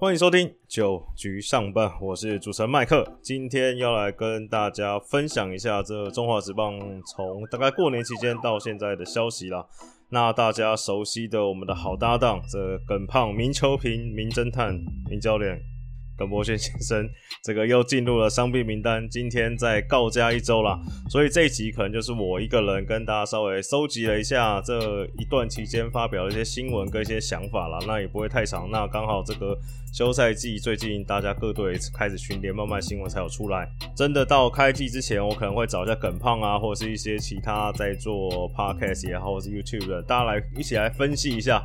欢迎收听九局上半，我是主持人麦克，今天要来跟大家分享一下这中华职棒从大概过年期间到现在的消息啦。那大家熟悉的我们的好搭档，这耿胖、明秋平、明侦探、明教练。耿博轩先生，这个又进入了伤病名单，今天再告假一周啦，所以这一集可能就是我一个人跟大家稍微收集了一下这一段期间发表的一些新闻跟一些想法啦，那也不会太长。那刚好这个休赛季最近大家各队开始训练，慢慢新闻才有出来。真的到开季之前，我可能会找一下耿胖啊，或者是一些其他在做 podcast 也好，或是 YouTube 的，大家来一起来分析一下。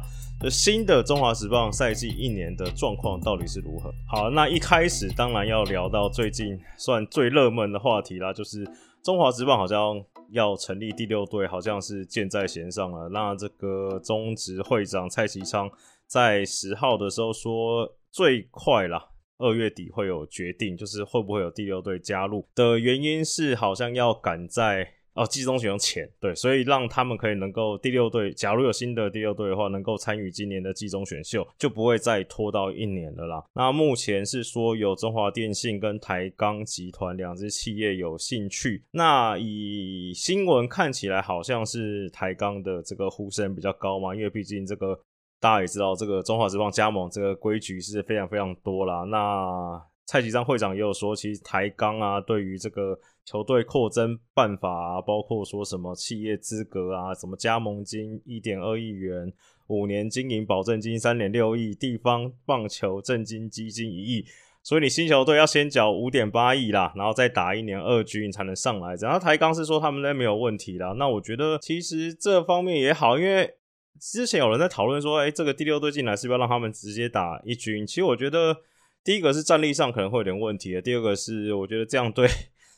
新的中华职棒赛季一年的状况到底是如何？好，那一开始当然要聊到最近算最热门的话题啦，就是中华职棒好像要成立第六队，好像是箭在弦上了。那这个中职会长蔡其昌在十号的时候说，最快啦，二月底会有决定，就是会不会有第六队加入的原因是好像要赶在。哦，季中选用钱对，所以让他们可以能够第六队，假如有新的第六队的话，能够参与今年的季中选秀，就不会再拖到一年了啦。那目前是说有中华电信跟台钢集团两支企业有兴趣，那以新闻看起来好像是台钢的这个呼声比较高嘛，因为毕竟这个大家也知道，这个中华职棒加盟这个规矩是非常非常多啦。那蔡启章会长也有说，其实台钢啊，对于这个球队扩增办法啊，包括说什么企业资格啊，什么加盟金一点二亿元，五年经营保证金三点六亿，地方棒球振金基金一亿，所以你新球队要先缴五点八亿啦，然后再打一年二军才能上来。然后台钢是说他们那没有问题啦，那我觉得其实这方面也好，因为之前有人在讨论说，哎，这个第六队进来是不是要让他们直接打一军？其实我觉得。第一个是战力上可能会有点问题的，第二个是我觉得这样对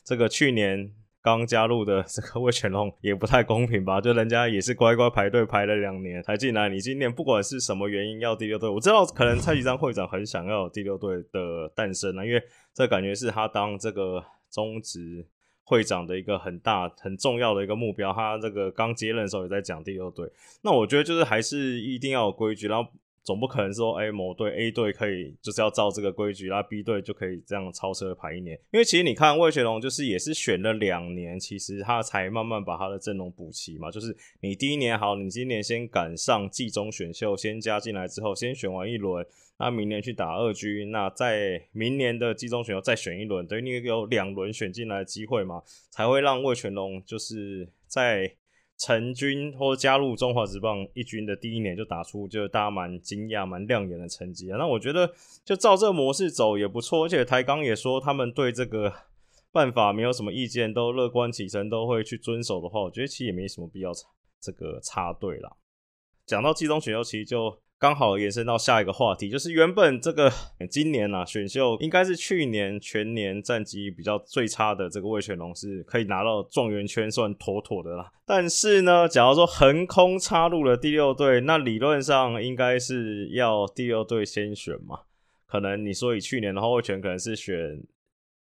这个去年刚加入的这个魏全龙也不太公平吧？就人家也是乖乖排队排了两年才进来，你今年不管是什么原因要第六队，我知道可能蔡徐章会长很想要第六队的诞生啊，因为这感觉是他当这个中职会长的一个很大很重要的一个目标。他这个刚接任的时候也在讲第六队，那我觉得就是还是一定要有规矩，然后。总不可能说，哎，某队 A 队可以就是要照这个规矩，那 B 队就可以这样超车排一年。因为其实你看魏学龙就是也是选了两年，其实他才慢慢把他的阵容补齐嘛。就是你第一年好，你今年先赶上季中选秀，先加进来之后，先选完一轮，那明年去打二军，那在明年的季中选秀再选一轮，等于你有两轮选进来的机会嘛，才会让魏全龙就是在。成军或加入中华职棒一军的第一年就打出，就是大家蛮惊讶、蛮亮眼的成绩啊。那我觉得就照这个模式走也不错，而且台钢也说他们对这个 办法没有什么意见，都乐观其成，都会去遵守的话，我觉得其实也没什么必要插这个插队啦。讲到季中选秀，其实就。刚好延伸到下一个话题，就是原本这个 今年啊选秀应该是去年全年战绩比较最差的这个魏全龙是可以拿到状元圈，算妥妥的啦。但是呢，假如说横空插入了第六队，那理论上应该是要第六队先选嘛？可能你说以去年的话，魏全可能是选。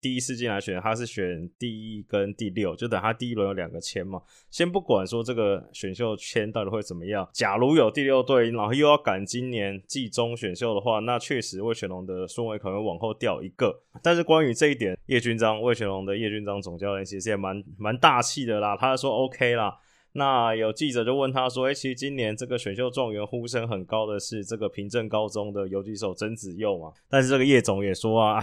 第一次进来选，他是选第一跟第六，就等他第一轮有两个签嘛。先不管说这个选秀签到底会怎么样，假如有第六队，然后又要赶今年季中选秀的话，那确实魏全龙的顺位可能会往后掉一个。但是关于这一点，叶军章魏全龙的叶军章总教练其实也蛮蛮大气的啦，他说 OK 啦。那有记者就问他说：“哎，其实今年这个选秀状元呼声很高的是这个平镇高中的游击手曾子佑嘛？但是这个叶总也说啊。”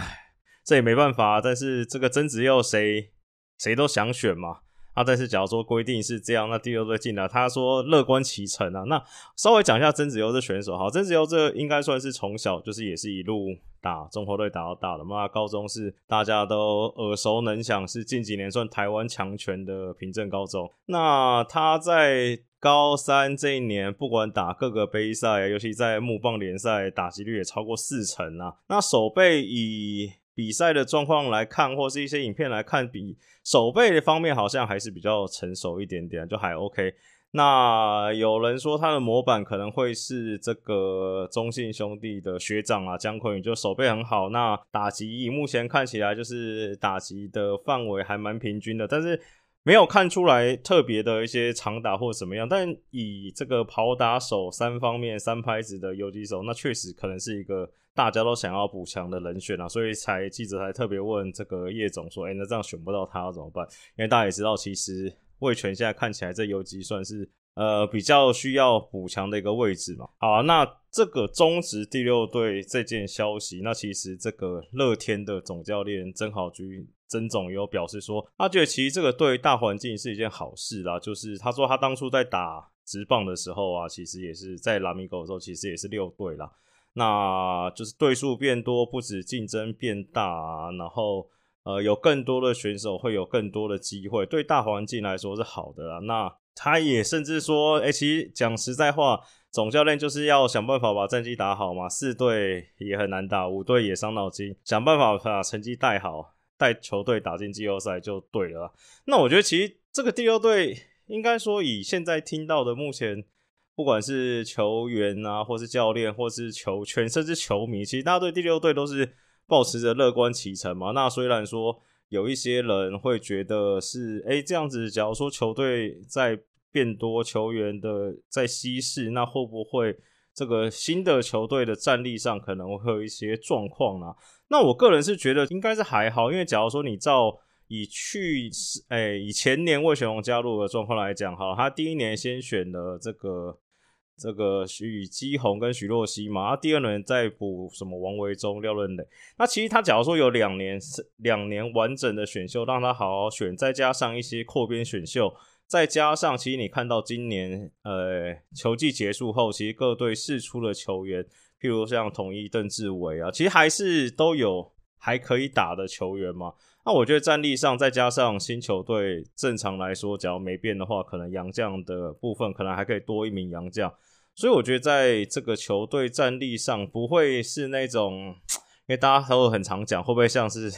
这也没办法，但是这个曾子佑谁谁都想选嘛啊！但是假如说规定是这样，那第六队进了，他说乐观其成啊。那稍微讲一下曾子佑这选手哈，曾子佑这应该算是从小就是也是一路打中国队打到大的嘛。高中是大家都耳熟能详，是近几年算台湾强权的平镇高中。那他在高三这一年，不管打各个杯赛，尤其在木棒联赛，打击率也超过四成啊。那守备以比赛的状况来看，或是一些影片来看，比手背的方面好像还是比较成熟一点点，就还 OK。那有人说他的模板可能会是这个中信兄弟的学长啊，姜坤宇，就手背很好。那打击目前看起来就是打击的范围还蛮平均的，但是。没有看出来特别的一些长打或怎么样，但以这个跑打手三方面三拍子的游击手，那确实可能是一个大家都想要补强的人选啊，所以才记者才特别问这个叶总说，哎，那这样选不到他怎么办？因为大家也知道，其实魏权现在看起来这游击算是。呃，比较需要补强的一个位置嘛。好，那这个中职第六队这件消息，那其实这个乐天的总教练曾好居曾总有表示说，他觉得其实这个对大环境是一件好事啦。就是他说他当初在打直棒的时候啊，其实也是在拉米狗的时候，其实也是六队啦。那就是队数变多，不止竞争变大，然后呃有更多的选手会有更多的机会，对大环境来说是好的啦。那他也甚至说：“哎，其实讲实在话，总教练就是要想办法把战绩打好嘛。四队也很难打，五队也伤脑筋，想办法把成绩带好，带球队打进季后赛就对了。那我觉得，其实这个第六队应该说，以现在听到的目前，不管是球员啊，或是教练，或是球圈，甚至球迷，其实大家对第六队都是保持着乐观其成嘛。那虽然说，有一些人会觉得是，哎，这样子，假如说球队在变多球员的在稀释，那会不会这个新的球队的战力上可能会有一些状况呢？那我个人是觉得应该是还好，因为假如说你照以去，哎，以前年魏玄龙加入的状况来讲，哈，他第一年先选了这个。这个徐宇基宏跟徐若曦嘛，啊，第二轮再补什么王维忠、廖润磊。那其实他假如说有两年两年完整的选秀，让他好好选，再加上一些扩编选秀，再加上其实你看到今年呃球季结束后，其实各队试出的球员，譬如像统一邓志伟啊，其实还是都有还可以打的球员嘛。那我觉得战力上再加上新球队，正常来说，假如没变的话，可能洋将的部分可能还可以多一名洋将。所以我觉得在这个球队战力上不会是那种，因为大家都很常讲，会不会像是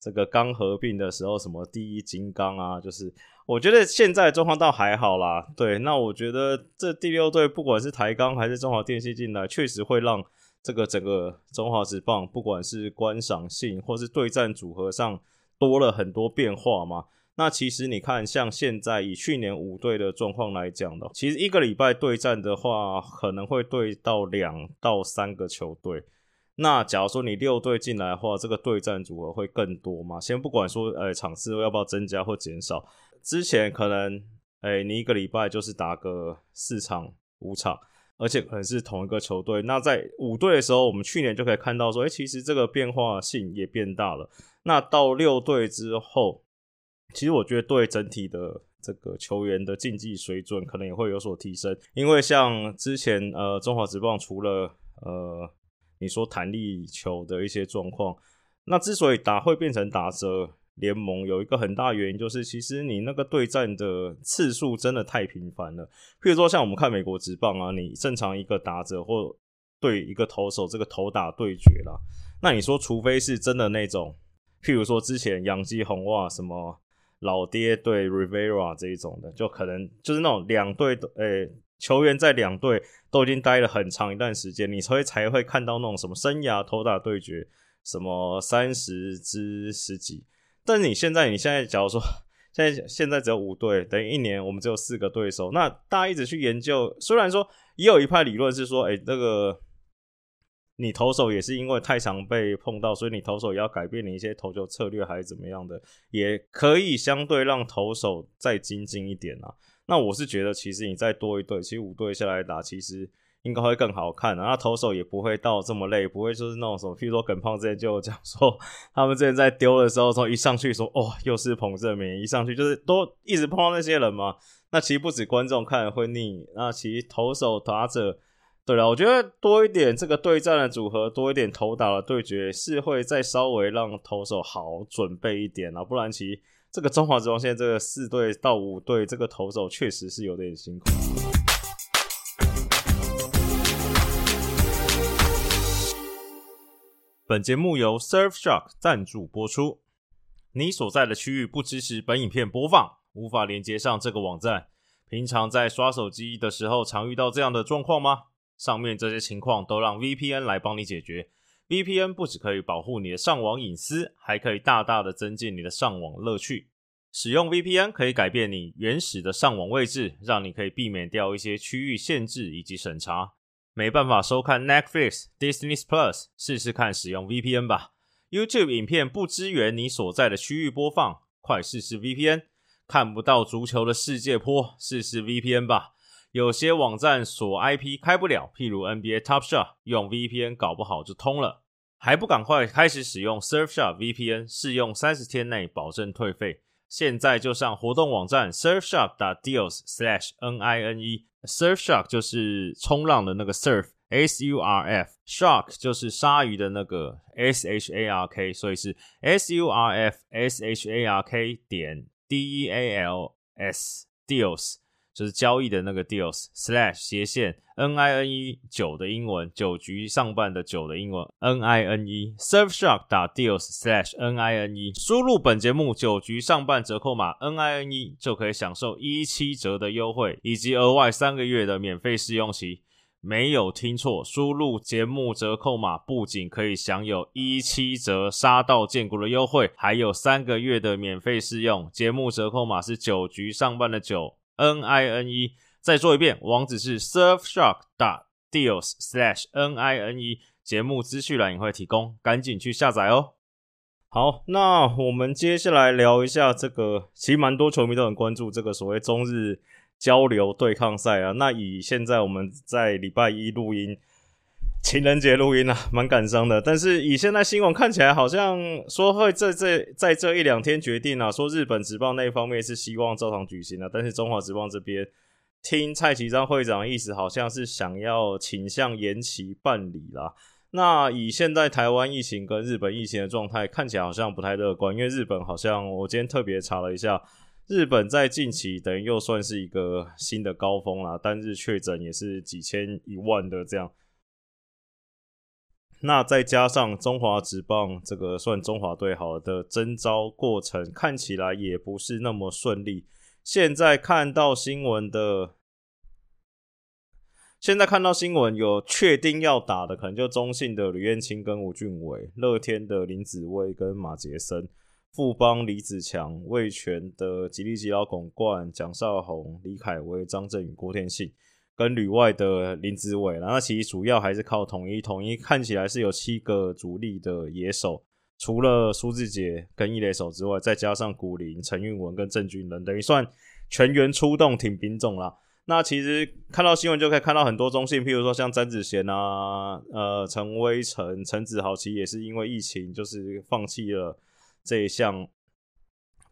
这个刚合并的时候什么第一金刚啊？就是我觉得现在状况倒还好啦。对，那我觉得这第六队不管是台钢还是中华电信进来，确实会让这个整个中华职棒不管是观赏性或是对战组合上多了很多变化嘛。那其实你看，像现在以去年五队的状况来讲的，其实一个礼拜对战的话，可能会对到两到三个球队。那假如说你六队进来的话，这个对战组合会更多吗？先不管说，呃，场次要不要增加或减少，之前可能，哎，你一个礼拜就是打个四场、五场，而且可能是同一个球队。那在五队的时候，我们去年就可以看到说，哎，其实这个变化性也变大了。那到六队之后。其实我觉得对整体的这个球员的竞技水准可能也会有所提升，因为像之前呃中华职棒除了呃你说弹力球的一些状况，那之所以打会变成打折联盟，有一个很大原因就是其实你那个对战的次数真的太频繁了。譬如说像我们看美国职棒啊，你正常一个打者或对一个投手这个投打对决啦，那你说除非是真的那种，譬如说之前杨基红袜什么。老爹对 Rivera 这一种的，就可能就是那种两队的诶球员在两队都已经待了很长一段时间，你才会才会看到那种什么生涯投打对决，什么三十之十几。但是你现在，你现在假如说现在现在只有五队，等于一年我们只有四个对手，那大家一直去研究，虽然说也有一派理论是说，哎，那个。你投手也是因为太常被碰到，所以你投手也要改变你一些投球策略还是怎么样的，也可以相对让投手再精进一点啊。那我是觉得，其实你再多一队，其实五队下来打，其实应该会更好看啊。那投手也不会到这么累，不会说是那种什么，譬如说耿胖之前就讲说，他们之前在丢的时候，从一上去说，哦，又是彭正明，一上去就是都一直碰到那些人嘛。那其实不止观众看会腻，那其实投手打者。对了，我觉得多一点这个对战的组合，多一点投打的对决，是会再稍微让投手好准备一点啊。不然，其实这个中华职棒现在这个四队到五队，这个投手确实是有点辛苦。本节目由 Surfshark 赞助播出。你所在的区域不支持本影片播放，无法连接上这个网站。平常在刷手机的时候，常遇到这样的状况吗？上面这些情况都让 VPN 来帮你解决。VPN 不只可以保护你的上网隐私，还可以大大的增进你的上网乐趣。使用 VPN 可以改变你原始的上网位置，让你可以避免掉一些区域限制以及审查。没办法收看 Netflix、Disney Plus，试试看使用 VPN 吧。YouTube 影片不支援你所在的区域播放，快试试 VPN。看不到足球的世界波，试试 VPN 吧。有些网站锁 IP 开不了，譬如 NBA Top Shot，用 VPN 搞不好就通了。还不赶快开始使用 Surfshark VPN？试用三十天内保证退费。现在就上活动网站 Surfshark.deals/slash nine，Surfshark 就是冲浪的那个 surf，S U R F；shark 就是鲨鱼的那个 S H A R K，所以是 S U R F S H A R K 点 D E A L S deals。就是交易的那个 deals slash 斜线 n i n e 九的英文九局上半的九的英文 n i n e surfshark 打 deals slash n i n e 输入本节目九局上半折扣码 n i n e 就可以享受一七折的优惠以及额外三个月的免费试用期。没有听错，输入节目折扣码不仅可以享有一七折杀到见骨的优惠，还有三个月的免费试用。节目折扣码是九局上半的九。N i n e，再做一遍，网址是 surfshark. dot deals slash n i n e，节目资讯栏也会提供，赶紧去下载哦。好，那我们接下来聊一下这个，其实蛮多球迷都很关注这个所谓中日交流对抗赛啊。那以现在我们在礼拜一录音。情人节录音啊，蛮感伤的。但是以现在新闻看起来，好像说会在这在这一两天决定啊，说日本职棒那一方面是希望照常举行的，但是中华职棒这边听蔡启章会长的意思，好像是想要倾向延期办理啦。那以现在台湾疫情跟日本疫情的状态，看起来好像不太乐观，因为日本好像我今天特别查了一下，日本在近期等于又算是一个新的高峰啦，单日确诊也是几千一万的这样。那再加上中华职棒这个算中华队好的征招过程，看起来也不是那么顺利。现在看到新闻的，现在看到新闻有确定要打的，可能就中信的吕彦青跟吴俊伟，乐天的林子威跟马杰森，富邦李子强，味全的吉利吉老巩冠、蒋少红、李凯威、张振宇、郭天信。跟旅外的林子伟，然后其实主要还是靠统一，统一看起来是有七个主力的野手，除了苏志杰跟一垒手之外，再加上古林、陈运文跟郑俊仁，等于算全员出动挺兵种啦。那其实看到新闻就可以看到很多中性，譬如说像詹子贤啊、呃陈威成、陈子豪，其实也是因为疫情就是放弃了这一项。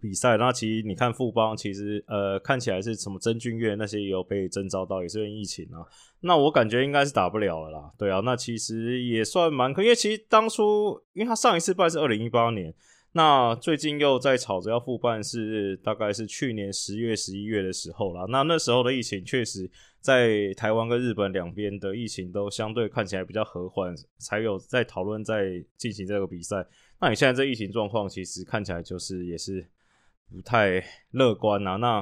比赛，那其实你看富邦，其实呃看起来是什么曾俊岳那些也有被征召到，也是因为疫情啊。那我感觉应该是打不了了啦。对啊，那其实也算蛮可，因为其实当初因为他上一次办是二零一八年，那最近又在吵着要复办，是大概是去年十月十一月的时候啦。那那时候的疫情确实在台湾跟日本两边的疫情都相对看起来比较和缓，才有在讨论在进行这个比赛。那你现在这疫情状况，其实看起来就是也是。不太乐观呐。那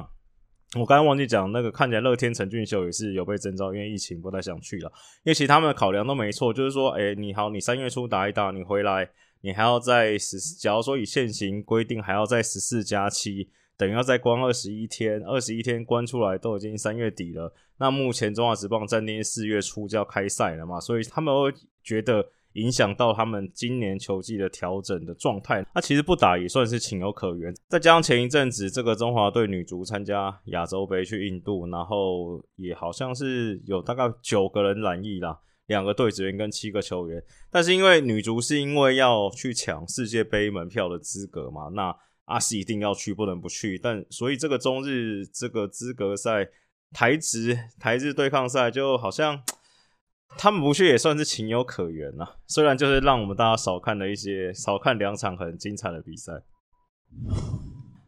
我刚刚忘记讲，那个看起来乐天陈俊秀也是有被征召，因为疫情不太想去了。因为其实他们的考量都没错，就是说，哎，你好，你三月初打一打，你回来，你还要在十，假如说以现行规定，还要在十四加七，等于要再关二十一天，二十一天关出来都已经三月底了。那目前中华职棒暂定四月初就要开赛了嘛，所以他们会觉得。影响到他们今年球季的调整的状态，那其实不打也算是情有可原。再加上前一阵子这个中华队女足参加亚洲杯去印度，然后也好像是有大概九个人染疫啦，两个队职员跟七个球员。但是因为女足是因为要去抢世界杯门票的资格嘛，那阿是一定要去，不能不去。但所以这个中日这个资格赛台职台日对抗赛就好像。他们不去也算是情有可原呐，虽然就是让我们大家少看了一些，少看两场很精彩的比赛。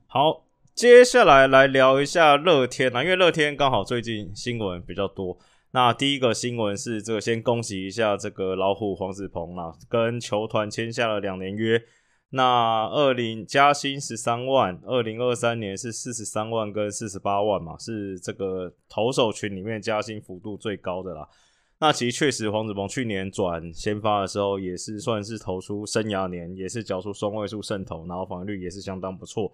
好，接下来来聊一下乐天啊，因为乐天刚好最近新闻比较多。那第一个新闻是这个，先恭喜一下这个老虎黄子鹏啊，跟球团签下了两年约。那二零加薪十三万，二零二三年是四十三万跟四十八万嘛，是这个投手群里面加薪幅度最高的啦。那其实确实，黄子鹏去年转先发的时候，也是算是投出生涯年，也是缴出双位数胜投，然后防御率也是相当不错。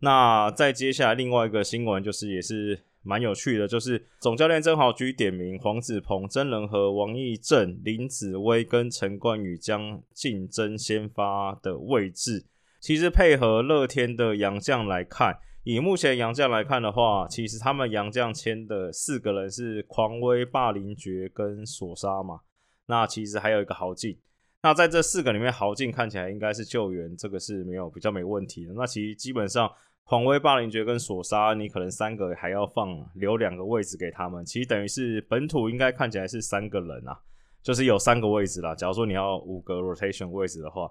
那再接下来另外一个新闻就是也是蛮有趣的，就是总教练曾豪居点名黄子鹏、曾仁和、王义正、林子威跟陈冠宇将竞争先发的位置。其实配合乐天的杨将来看，以目前杨将来看的话，其实他们杨将签的四个人是狂威、霸凌爵跟索沙嘛。那其实还有一个豪进。那在这四个里面，豪进看起来应该是救援，这个是没有比较没问题的。那其实基本上。狂威、霸凌爵跟索沙，你可能三个还要放留两个位置给他们，其实等于是本土应该看起来是三个人啊，就是有三个位置啦。假如说你要五个 rotation 位置的话，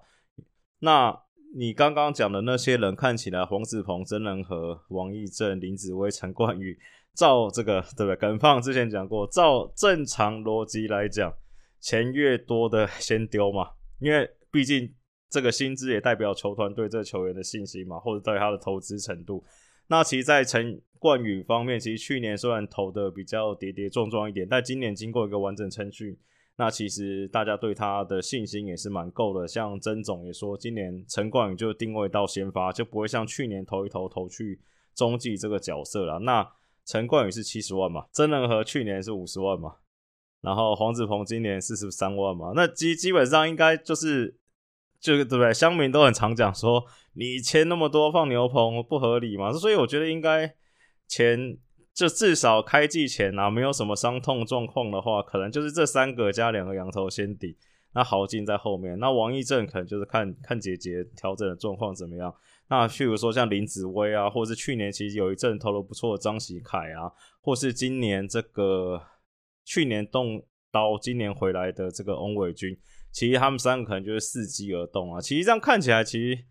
那你刚刚讲的那些人看起来，黄子鹏、曾仁和、王义正、林子威、陈冠宇，照这个对不对？耿放之前讲过，照正常逻辑来讲，钱越多的先丢嘛，因为毕竟。这个薪资也代表球团对这球员的信心嘛，或者对他的投资程度。那其实，在陈冠宇方面，其实去年虽然投的比较跌跌撞撞一点，但今年经过一个完整程序，那其实大家对他的信心也是蛮够的。像曾总也说，今年陈冠宇就定位到先发，就不会像去年投一投投去中继这个角色了。那陈冠宇是七十万嘛，曾仁和去年是五十万嘛，然后黄子鹏今年四十三万嘛，那基基本上应该就是。就是对不对？乡民都很常讲说，你签那么多放牛棚不合理嘛？所以我觉得应该钱就至少开季前啊，没有什么伤痛状况的话，可能就是这三个加两个羊头先底，那豪进在后面。那王义正可能就是看看姐姐调整的状况怎么样。那譬如说像林子威啊，或是去年其实有一阵投的不错的张喜凯啊，或是今年这个去年动刀，今年回来的这个翁伟军。其实他们三个可能就是伺机而动啊。其实这样看起来，其实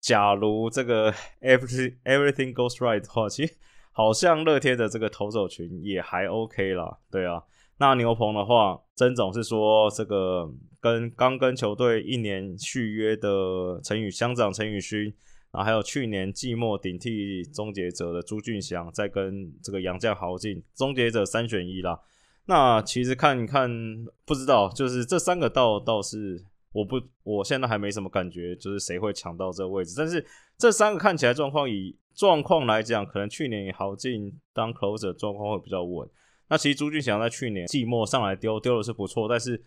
假如这个 everything everything goes right 的话，其实好像乐天的这个投手群也还 OK 啦。对啊，那牛棚的话，曾总是说这个跟刚跟球队一年续约的陈宇乡长陈宇勋，然后还有去年季末顶替终结者的朱俊祥，在跟这个杨将豪进，终结者三选一啦。那其实看一看不知道，就是这三个倒倒是我不，我现在还没什么感觉，就是谁会抢到这个位置。但是这三个看起来状况，以状况来讲，可能去年豪进当 closer 状况会比较稳。那其实朱俊祥在去年季末上来丢丢的是不错，但是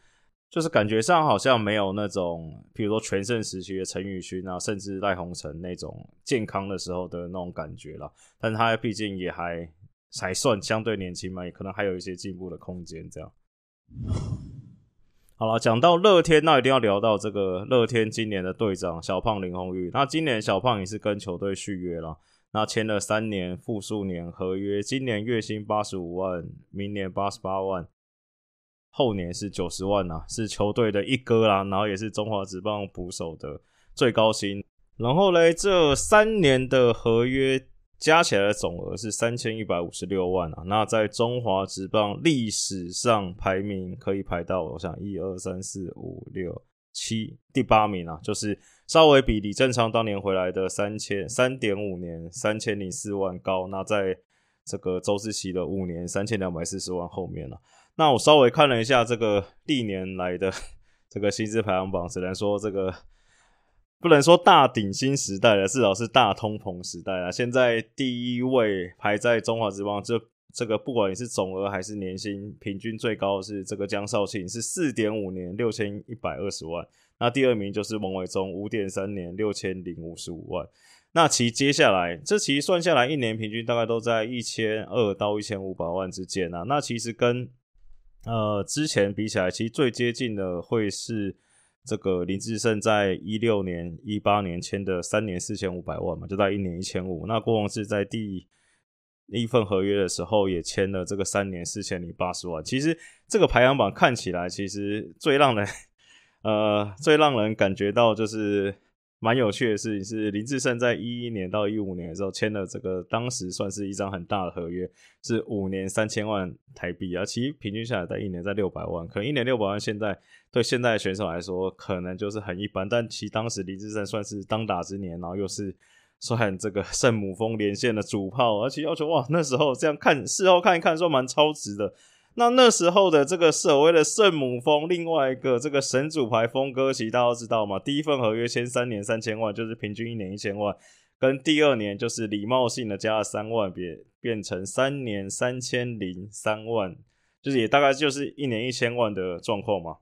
就是感觉上好像没有那种，比如说全盛时期的陈宇勋啊，甚至赖鸿成那种健康的时候的那种感觉了。但他毕竟也还。才算相对年轻嘛，也可能还有一些进步的空间。这样，好了，讲到乐天，那一定要聊到这个乐天今年的队长小胖林鸿玉。那今年小胖也是跟球队续约了，那签了三年复数年合约，今年月薪八十五万，明年八十八万，后年是九十万呐，是球队的一哥啦，然后也是中华职棒捕手的最高薪。然后嘞，这三年的合约。加起来的总额是三千一百五十六万啊！那在中华职棒历史上排名可以排到，我想一二三四五六七第八名啊，就是稍微比李正昌当年回来的三千三点五年三千零四万高。那在这个周志奇的五年三千两百四十万后面了。那我稍微看了一下这个历年来的这个薪资排行榜，只能说这个。不能说大顶薪时代了，至少是大通膨时代了。现在第一位排在中华之邦，这这个不管你是总额还是年薪，平均最高是这个江少庆，是四点五年六千一百二十万。那第二名就是王伟忠，五点三年六千零五十五万。那其接下来，这其实算下来一年平均大概都在一千二到一千五百万之间啊。那其实跟呃之前比起来，其实最接近的会是。这个林志胜在一六年、一八年签的三年四千五百万嘛，就在一年一千五。那郭宏志在第一份合约的时候也签了这个三年四千零八十万。其实这个排行榜看起来，其实最让人呃最让人感觉到就是。蛮有趣的事情是，林志胜在一一年到一五年的时候签了这个，当时算是一张很大的合约，是五年三千万台币啊。其实平均下来在一年在六百万，可能一年六百万，现在对现在的选手来说可能就是很一般。但其实当时林志胜算是当打之年，然后又是算这个圣母峰连线的主炮，而且要求哇，那时候这样看事后看一看，说蛮超值的。那那时候的这个所谓的圣母峰，另外一个这个神主牌峰哥，其实大家都知道嘛。第一份合约签三年三千万，就是平均一年一千万，跟第二年就是礼貌性的加了三万，变变成三年三千零三万，就是也大概就是一年一千万的状况嘛。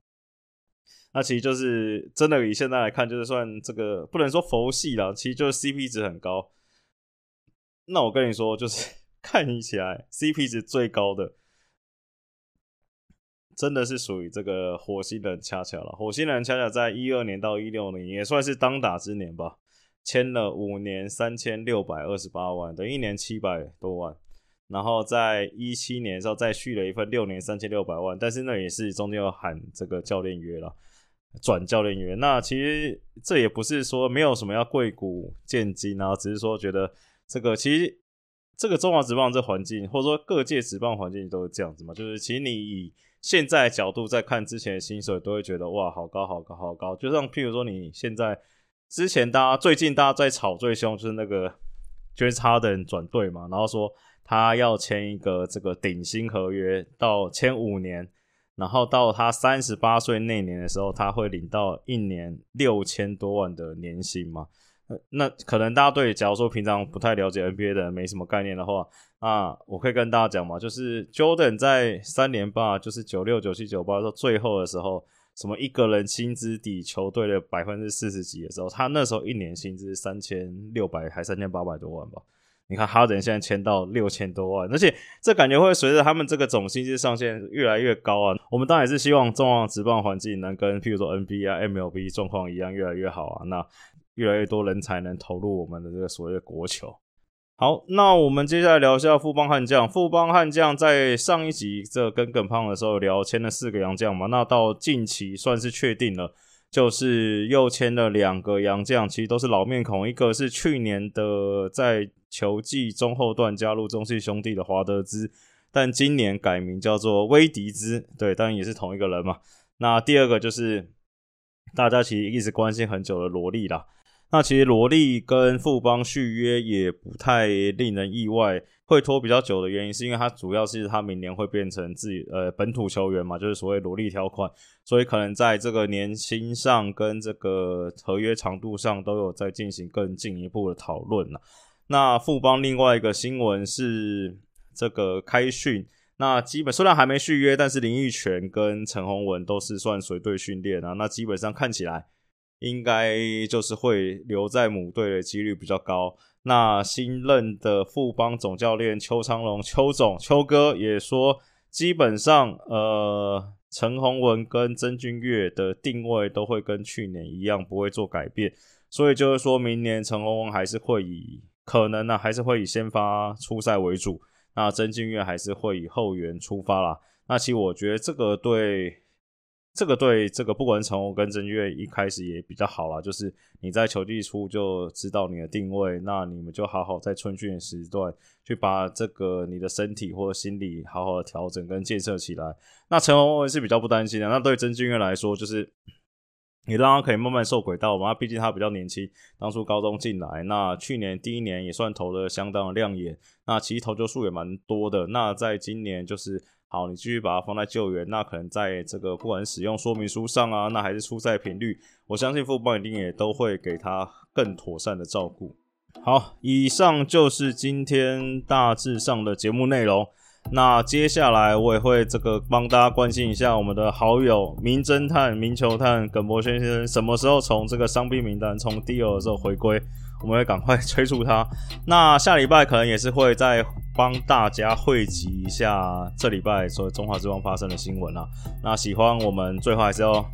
那其实就是真的以现在来看，就是算这个不能说佛系啦，其实就是 CP 值很高。那我跟你说，就是 看起来 CP 值最高的，真的是属于这个火星人恰恰了。火星人恰恰在一二年到一六年也算是当打之年吧。签了五年三千六百二十八万，等一年七百多万，然后在一七年的时候再续了一份六年三千六百万，但是那也是中间要喊这个教练约了，转教练约。那其实这也不是说没有什么要贵股见金啊，只是说觉得这个其实这个中华职棒这环境，或者说各界职棒环境都是这样子嘛，就是其实你以现在角度在看之前的薪水，都会觉得哇好高好高好高，就像譬如说你现在。之前大家最近大家在吵最凶就是那个 James Harden 转队嘛，然后说他要签一个这个顶薪合约，到签五年，然后到他三十八岁那年的时候，他会领到一年六千多万的年薪嘛。那可能大家对，假如说平常不太了解 NBA 的人没什么概念的话，啊，我可以跟大家讲嘛，就是 Jordan 在三年半，就是九六、九七、九八到最后的时候。什么一个人薪资抵球队的百分之四十几的时候，他那时候一年薪资三千六百还三千八百多万吧？你看哈登现在签到六千多万，而且这感觉会随着他们这个总薪资上限越来越高啊。我们当然是希望中华职棒环境能跟譬如说 NBA、MLB 状况一样越来越好啊，那越来越多人才能投入我们的这个所谓的国球。好，那我们接下来聊一下富邦悍将。富邦悍将在上一集这跟耿胖的时候聊签了四个洋将嘛，那到近期算是确定了，就是又签了两个洋将，其实都是老面孔，一个是去年的在球季中后段加入中信兄弟的华德兹，但今年改名叫做威迪兹，对，当然也是同一个人嘛。那第二个就是大家其实一直关心很久的罗莉啦。那其实罗莉跟富邦续约也不太令人意外，会拖比较久的原因是因为他主要是他明年会变成自己呃本土球员嘛，就是所谓罗莉条款，所以可能在这个年薪上跟这个合约长度上都有在进行更进一步的讨论了。那富邦另外一个新闻是这个开训，那基本虽然还没续约，但是林育泉跟陈宏文都是算随队训练啊，那基本上看起来。应该就是会留在母队的几率比较高。那新任的富邦总教练邱昌龙，邱总，邱哥也说，基本上，呃，陈宏文跟曾俊岳的定位都会跟去年一样，不会做改变。所以就是说明年陈宏文还是会以可能呢，还是会以先发出赛为主。那曾俊岳还是会以后援出发啦。那其实我觉得这个对。这个对这个不管陈宏跟郑月一开始也比较好啦，就是你在球季初就知道你的定位，那你们就好好在春训时段去把这个你的身体或心理好好的调整跟建设起来。那陈宏是比较不担心的，那对曾俊月来说，就是你让他可以慢慢受轨道嘛，毕竟他比较年轻，当初高中进来，那去年第一年也算投的相当的亮眼，那其实投球数也蛮多的。那在今年就是。好，你继续把它放在救援，那可能在这个不管使用说明书上啊，那还是出赛频率，我相信富邦一定也都会给他更妥善的照顾。好，以上就是今天大致上的节目内容。那接下来我也会这个帮大家关心一下我们的好友名侦探、名球探耿博轩先生什么时候从这个伤病名单从第二的时候回归。我们会赶快 催促他。那下礼拜可能也是会在帮大家汇集一下这礼拜所有中华之邦发生的新闻啊。那喜欢我们最后还是要，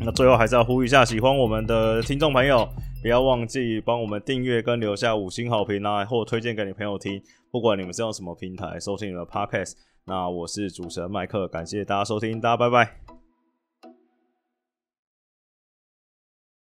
那最后还是要呼吁一下，喜欢我们的听众朋友，不要忘记帮我们订阅跟留下五星好评啊，或推荐给你朋友听。不管你们是用什么平台收听你的 Podcast，那我是主持人麦克，感谢大家收听，大家拜拜。